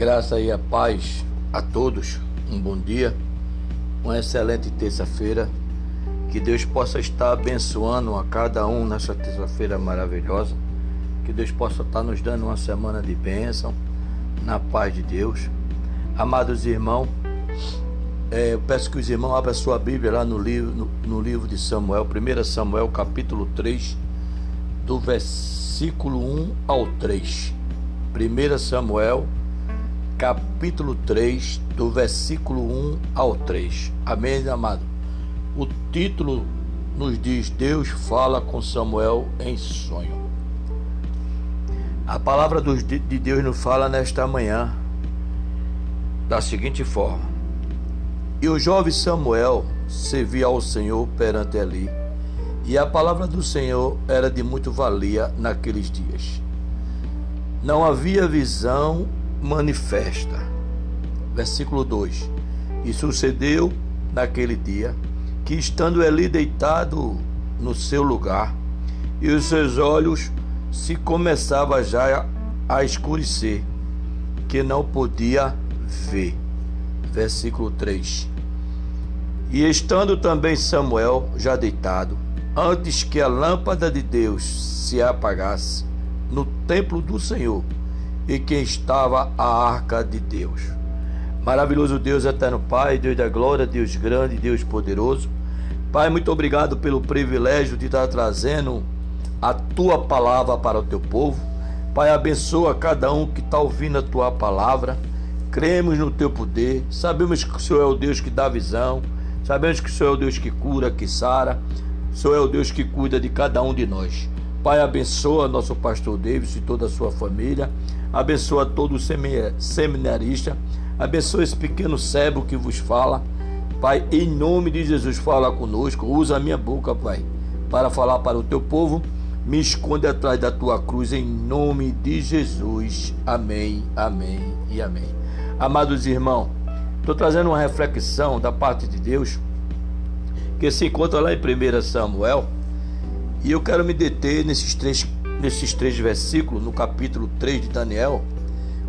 graça e a paz a todos. Um bom dia, uma excelente terça-feira. Que Deus possa estar abençoando a cada um nessa terça-feira maravilhosa. Que Deus possa estar nos dando uma semana de bênção, na paz de Deus. Amados irmãos, é, eu peço que os irmãos abram a sua Bíblia lá no livro, no, no livro de Samuel, 1 Samuel, capítulo 3, do versículo 1 ao 3. 1 Samuel capítulo 3, do versículo 1 ao 3. Amém, amado? O título nos diz: Deus fala com Samuel em sonho. A palavra de Deus nos fala nesta manhã da seguinte forma: E o jovem Samuel servia ao Senhor perante Eli, e a palavra do Senhor era de muito valia naqueles dias. Não havia visão manifesta. Versículo 2: E sucedeu naquele dia que, estando Eli deitado no seu lugar, e os seus olhos se começava já a escurecer, que não podia ver. Versículo 3. E estando também Samuel já deitado, antes que a lâmpada de Deus se apagasse no templo do Senhor, e quem estava a arca de Deus. Maravilhoso Deus, eterno Pai, Deus da glória, Deus grande, Deus poderoso. Pai, muito obrigado pelo privilégio de estar trazendo a tua palavra para o teu povo. Pai, abençoa cada um que está ouvindo a tua palavra. Cremos no teu poder. Sabemos que o Senhor é o Deus que dá visão. Sabemos que o Senhor é o Deus que cura, que sara. O Senhor é o Deus que cuida de cada um de nós. Pai, abençoa nosso pastor Davis e toda a sua família. Abençoa todo seminarista. Abençoa esse pequeno cego que vos fala. Pai, em nome de Jesus, fala conosco. Usa a minha boca, Pai, para falar para o teu povo. Me esconde atrás da tua cruz, em nome de Jesus. Amém, amém e amém. Amados irmãos, estou trazendo uma reflexão da parte de Deus que se encontra lá em 1 Samuel e eu quero me deter nesses três, nesses três versículos, no capítulo 3 de Daniel.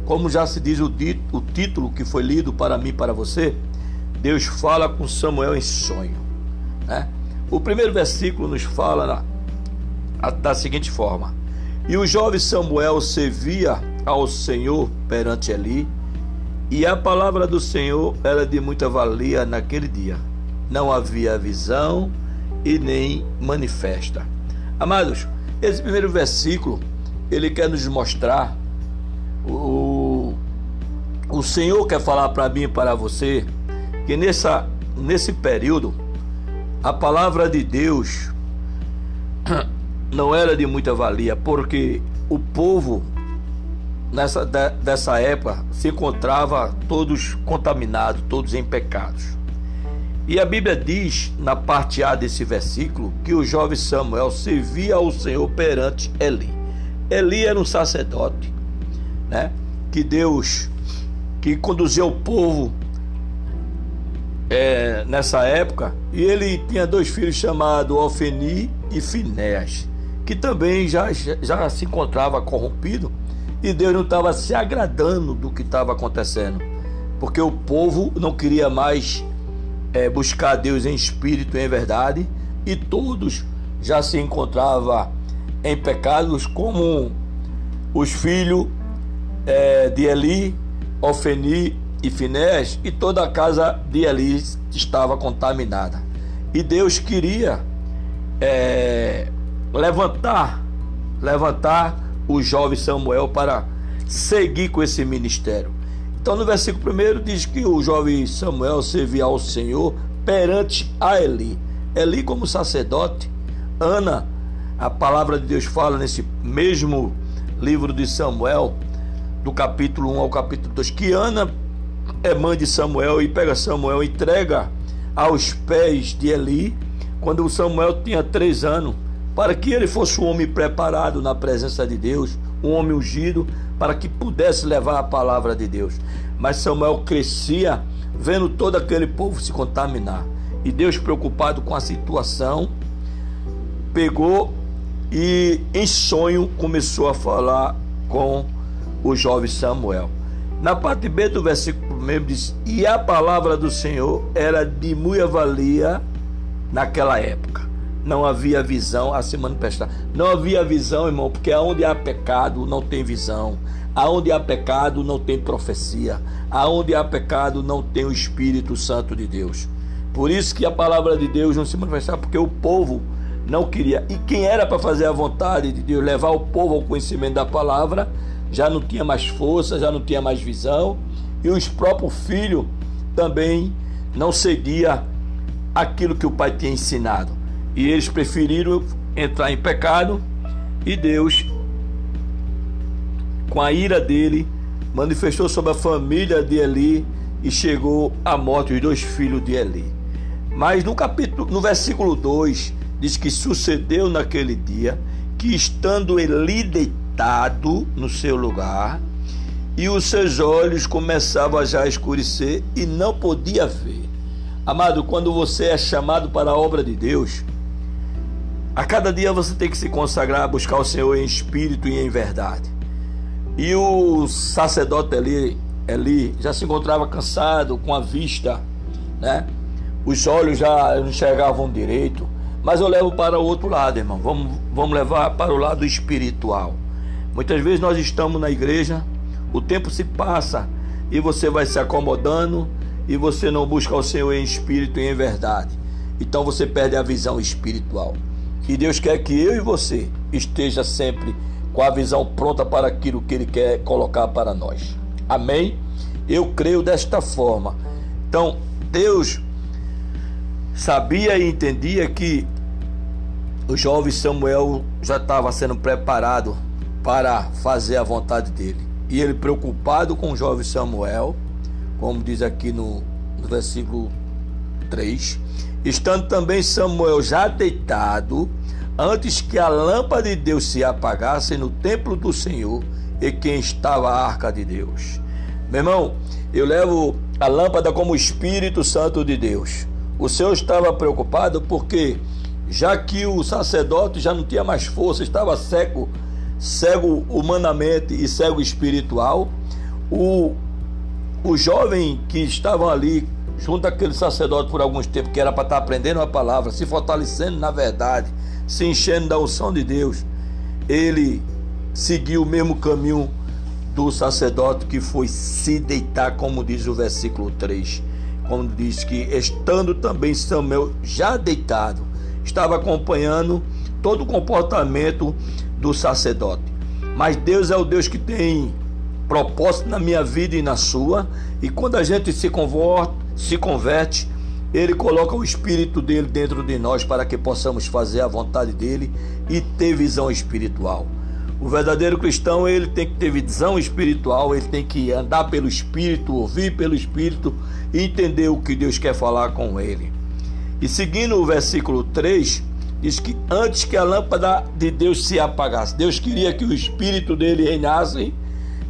Como já se diz o, dito, o título que foi lido para mim e para você, Deus fala com Samuel em sonho. Né? O primeiro versículo nos fala na, da seguinte forma: E o jovem Samuel servia ao Senhor perante Eli, e a palavra do Senhor era de muita valia naquele dia. Não havia visão e nem manifesta. Amados, esse primeiro versículo, ele quer nos mostrar o, o Senhor quer falar para mim e para você que nessa, nesse período a palavra de Deus não era de muita valia, porque o povo nessa dessa época se encontrava todos contaminados, todos em pecados. E a Bíblia diz, na parte A desse versículo, que o jovem Samuel servia ao Senhor perante Eli. Eli era um sacerdote, né? Que Deus, que conduzia o povo é, nessa época, e ele tinha dois filhos chamados Ofeni e Finéas, que também já, já se encontrava corrompido, e Deus não estava se agradando do que estava acontecendo, porque o povo não queria mais é, buscar Deus em espírito e em verdade, e todos já se encontravam em pecados, como os filhos é, de Eli, Ofeni e Finés, e toda a casa de Eli estava contaminada. E Deus queria é, levantar, levantar o jovem Samuel para seguir com esse ministério. Então, no versículo 1 diz que o jovem Samuel servia ao Senhor perante a Eli. Eli, como sacerdote, Ana, a palavra de Deus fala nesse mesmo livro de Samuel, do capítulo 1 ao capítulo 2, que Ana é mãe de Samuel e pega Samuel e entrega aos pés de Eli, quando Samuel tinha três anos, para que ele fosse um homem preparado na presença de Deus, um homem ungido, para que pudesse levar a palavra de Deus. Mas Samuel crescia vendo todo aquele povo se contaminar. E Deus, preocupado com a situação, pegou e em sonho começou a falar com o jovem Samuel. Na parte B do versículo mesmo diz: E a palavra do Senhor era de muita valia naquela época. Não havia visão, a semana prestar. Não havia visão, irmão, porque aonde há pecado não tem visão. Aonde há pecado não tem profecia. Aonde há pecado não tem o Espírito Santo de Deus. Por isso que a palavra de Deus não se manifestava, porque o povo não queria. E quem era para fazer a vontade de Deus, levar o povo ao conhecimento da palavra, já não tinha mais força, já não tinha mais visão, e os próprios filhos também não seguia aquilo que o pai tinha ensinado. E eles preferiram entrar em pecado, e Deus, com a ira dele, manifestou sobre a família de Eli e chegou à morte dos dois filhos de Eli. Mas no capítulo, no versículo 2, diz que sucedeu naquele dia que estando Eli deitado no seu lugar, e os seus olhos começavam já a escurecer e não podia ver. Amado, quando você é chamado para a obra de Deus, a cada dia você tem que se consagrar, buscar o Senhor em espírito e em verdade. E o sacerdote Eli, Eli já se encontrava cansado, com a vista, né? Os olhos já não enxergavam direito. Mas eu levo para o outro lado, irmão. Vamos, vamos levar para o lado espiritual. Muitas vezes nós estamos na igreja, o tempo se passa e você vai se acomodando e você não busca o Senhor em espírito e em verdade. Então você perde a visão espiritual. E Deus quer que eu e você esteja sempre com a visão pronta para aquilo que Ele quer colocar para nós. Amém? Eu creio desta forma. Então, Deus sabia e entendia que o jovem Samuel já estava sendo preparado para fazer a vontade dele. E ele, preocupado com o jovem Samuel, como diz aqui no, no versículo 3, estando também Samuel já deitado, antes que a lâmpada de Deus se apagasse no templo do Senhor, e quem estava a arca de Deus. Meu irmão, eu levo a lâmpada como Espírito Santo de Deus. O Senhor estava preocupado porque, já que o sacerdote já não tinha mais força, estava cego, cego humanamente e cego espiritual, o, o jovem que estavam ali junto àquele sacerdote por alguns tempos, que era para estar aprendendo a palavra, se fortalecendo na verdade, se enchendo da unção de Deus, ele seguiu o mesmo caminho do sacerdote que foi se deitar, como diz o versículo 3 quando diz que estando também Samuel já deitado, estava acompanhando todo o comportamento do sacerdote. Mas Deus é o Deus que tem propósito na minha vida e na sua, e quando a gente se converte, se converte, ele coloca o espírito dele dentro de nós para que possamos fazer a vontade dele e ter visão espiritual. O verdadeiro cristão, ele tem que ter visão espiritual, ele tem que andar pelo espírito, ouvir pelo espírito e entender o que Deus quer falar com ele. E seguindo o versículo 3, diz que antes que a lâmpada de Deus se apagasse, Deus queria que o espírito dele reinasse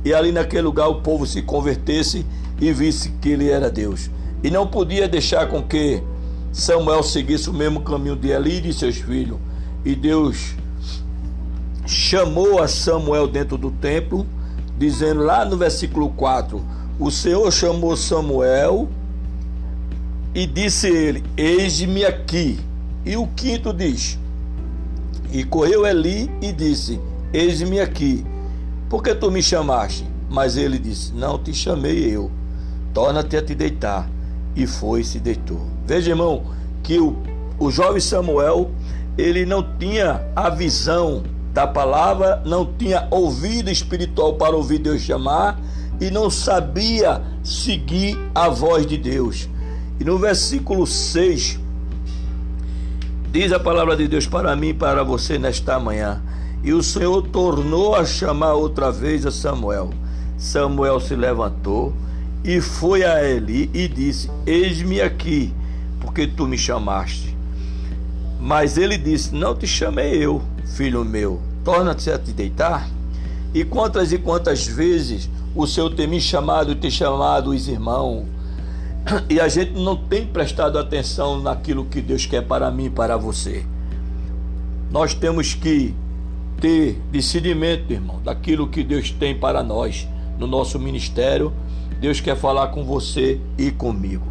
e ali naquele lugar o povo se convertesse e visse que ele era Deus. E não podia deixar com que Samuel seguisse o mesmo caminho de Eli e de seus filhos. E Deus chamou a Samuel dentro do templo, dizendo lá no versículo 4: O Senhor chamou Samuel e disse ele: Eis-me aqui. E o quinto diz: E correu Eli e disse: Eis-me aqui. Por que tu me chamaste? Mas ele disse: Não te chamei eu. Torna-te a te deitar. E foi se deitou. Veja, irmão, que o, o jovem Samuel ele não tinha a visão da palavra, não tinha ouvido espiritual para ouvir Deus chamar e não sabia seguir a voz de Deus. E no versículo 6, diz a palavra de Deus para mim e para você nesta manhã. E o Senhor tornou a chamar outra vez a Samuel. Samuel se levantou e foi a Eli e disse: Eis-me aqui, porque tu me chamaste. Mas ele disse: Não te chamei eu, filho meu, torna-te a te deitar. E quantas e quantas vezes o Senhor tem me chamado e tem chamado os irmãos, e a gente não tem prestado atenção naquilo que Deus quer para mim e para você. Nós temos que ter discernimento, irmão, daquilo que Deus tem para nós no nosso ministério Deus quer falar com você e comigo.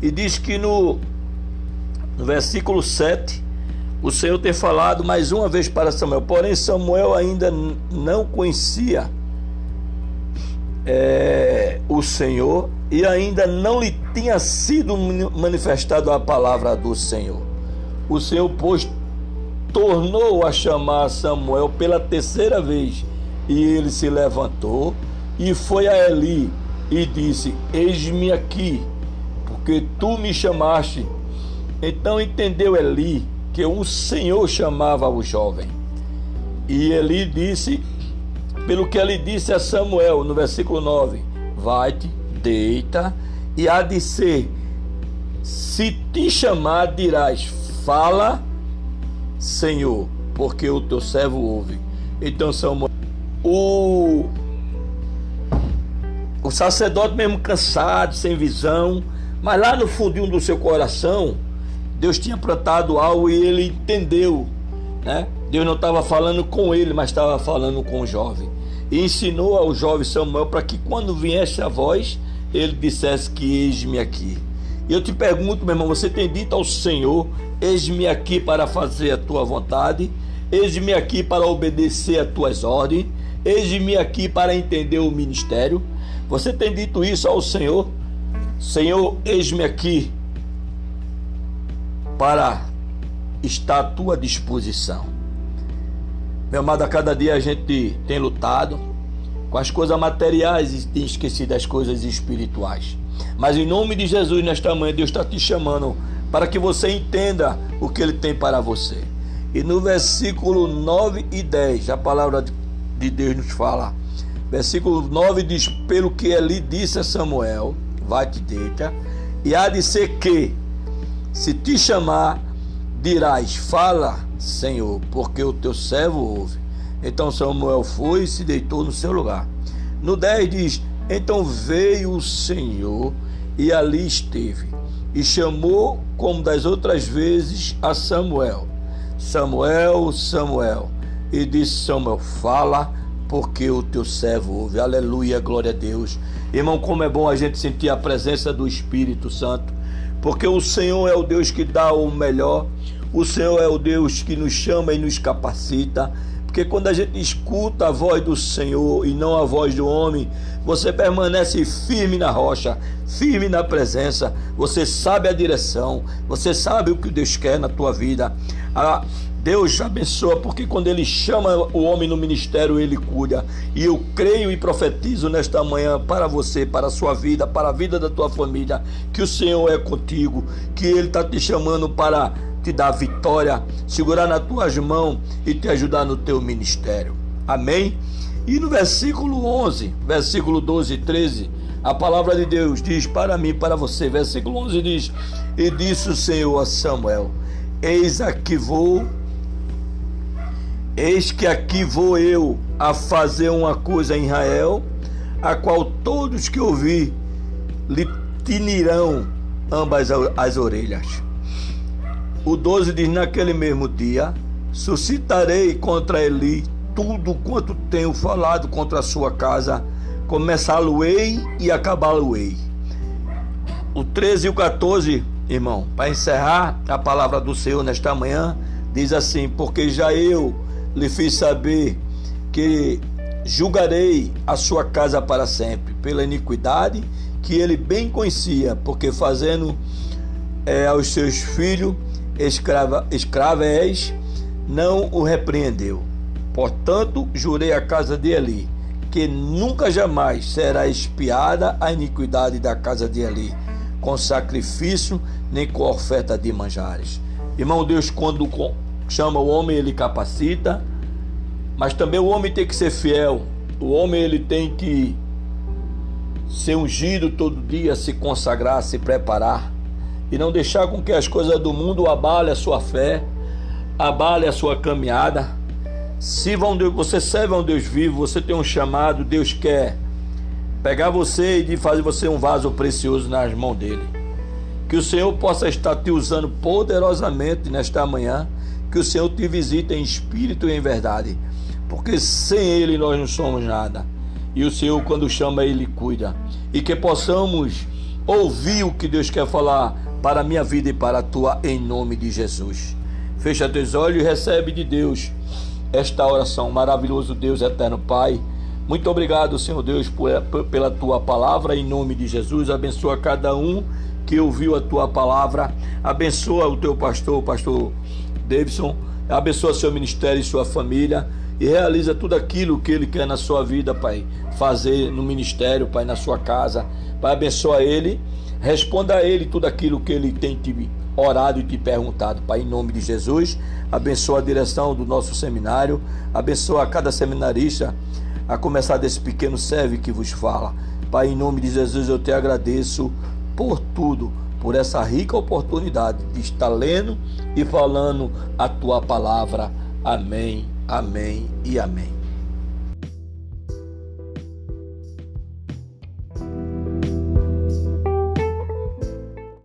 E diz que no, no versículo 7, o Senhor tem falado mais uma vez para Samuel, porém Samuel ainda não conhecia é, o Senhor e ainda não lhe tinha sido manifestado a palavra do Senhor. O Senhor, pois, tornou a chamar Samuel pela terceira vez e ele se levantou e foi a Eli e disse: Eis-me aqui, porque tu me chamaste. Então entendeu Eli que o Senhor chamava o jovem. E Eli disse pelo que ele disse a Samuel no versículo 9: Vai-te, deita, e há de ser, se te chamar, dirás: Fala, Senhor, porque o teu servo ouve. Então, Samuel, o, o sacerdote, mesmo cansado, sem visão, mas lá no fundinho do seu coração, Deus tinha plantado algo e ele entendeu, né? Deus não estava falando com ele, mas estava falando com o jovem. E ensinou ao jovem Samuel para que quando viesse a voz, ele dissesse que eis-me aqui. E eu te pergunto, meu irmão, você tem dito ao Senhor: eis-me aqui para fazer a tua vontade, eis-me aqui para obedecer as tuas ordens, eis-me aqui para entender o ministério. Você tem dito isso ao Senhor? Senhor, eis-me aqui para estar à tua disposição. Meu amado, a cada dia a gente tem lutado com as coisas materiais e tem esquecido as coisas espirituais. Mas em nome de Jesus, nesta manhã, Deus está te chamando para que você entenda o que Ele tem para você. E no versículo 9 e 10, a palavra de Deus nos fala. Versículo 9 diz: Pelo que ele disse a Samuel, vai-te deita, e há de ser que, se te chamar, dirás: Fala, Senhor, porque o teu servo ouve. Então Samuel foi e se deitou no seu lugar. No 10 diz: Então veio o Senhor e ali esteve, e chamou, como das outras vezes, a Samuel: Samuel, Samuel. E disse Samuel: Fala, porque o teu servo ouve. Aleluia, glória a Deus. Irmão, como é bom a gente sentir a presença do Espírito Santo, porque o Senhor é o Deus que dá o melhor. O Senhor é o Deus que nos chama e nos capacita. Porque quando a gente escuta a voz do Senhor e não a voz do homem, você permanece firme na rocha, firme na presença. Você sabe a direção, você sabe o que Deus quer na tua vida. A Deus abençoa, porque quando Ele chama o homem no ministério, Ele cuida. E eu creio e profetizo nesta manhã para você, para a sua vida, para a vida da tua família, que o Senhor é contigo, que Ele está te chamando para te dar vitória, segurar nas tuas mãos e te ajudar no teu ministério. Amém? E no versículo 11, versículo 12 e 13, a palavra de Deus diz para mim, para você, versículo 11 diz: E disse o Senhor a Samuel: Eis aqui vou, eis que aqui vou eu a fazer uma coisa em Israel, a qual todos que ouvir lhe tinirão ambas as orelhas. O 12 diz: Naquele mesmo dia suscitarei contra Eli tudo quanto tenho falado contra a sua casa, começá-lo-ei e acabá-lo-ei. O 13 e o 14, irmão, para encerrar a palavra do Senhor nesta manhã, diz assim: Porque já eu lhe fiz saber que julgarei a sua casa para sempre, pela iniquidade que ele bem conhecia, porque fazendo é, aos seus filhos escrava, és, não o repreendeu. Portanto, jurei a casa de Eli, que nunca jamais será espiada a iniquidade da casa de Eli, com sacrifício nem com oferta de manjares. Irmão, Deus, quando chama o homem, ele capacita, mas também o homem tem que ser fiel. O homem ele tem que ser ungido todo dia, se consagrar, se preparar e não deixar com que as coisas do mundo abale a sua fé, abale a sua caminhada. Se você serve a um Deus vivo, você tem um chamado, Deus quer pegar você e de fazer você um vaso precioso nas mãos dele. Que o Senhor possa estar te usando poderosamente nesta manhã, que o Senhor te visite em espírito e em verdade, porque sem ele nós não somos nada. e o Senhor, quando chama, Ele cuida. E que possamos ouvir o que Deus quer falar para a minha vida e para a tua, em nome de Jesus. Fecha teus olhos e recebe de Deus esta oração. Maravilhoso Deus, eterno Pai. Muito obrigado, Senhor Deus, por, pela tua palavra, em nome de Jesus. Abençoa cada um que ouviu a tua palavra. Abençoa o teu pastor, pastor Davidson. Abençoa seu ministério e sua família e realiza tudo aquilo que Ele quer na sua vida, Pai. Fazer no ministério, Pai, na sua casa. Pai, abençoa Ele. Responda a Ele tudo aquilo que Ele tem te orado e te perguntado, Pai, em nome de Jesus. Abençoa a direção do nosso seminário. Abençoa cada seminarista, a começar desse pequeno serve que vos fala. Pai, em nome de Jesus, eu te agradeço por tudo, por essa rica oportunidade de estar lendo e falando a tua palavra. Amém amém e amém.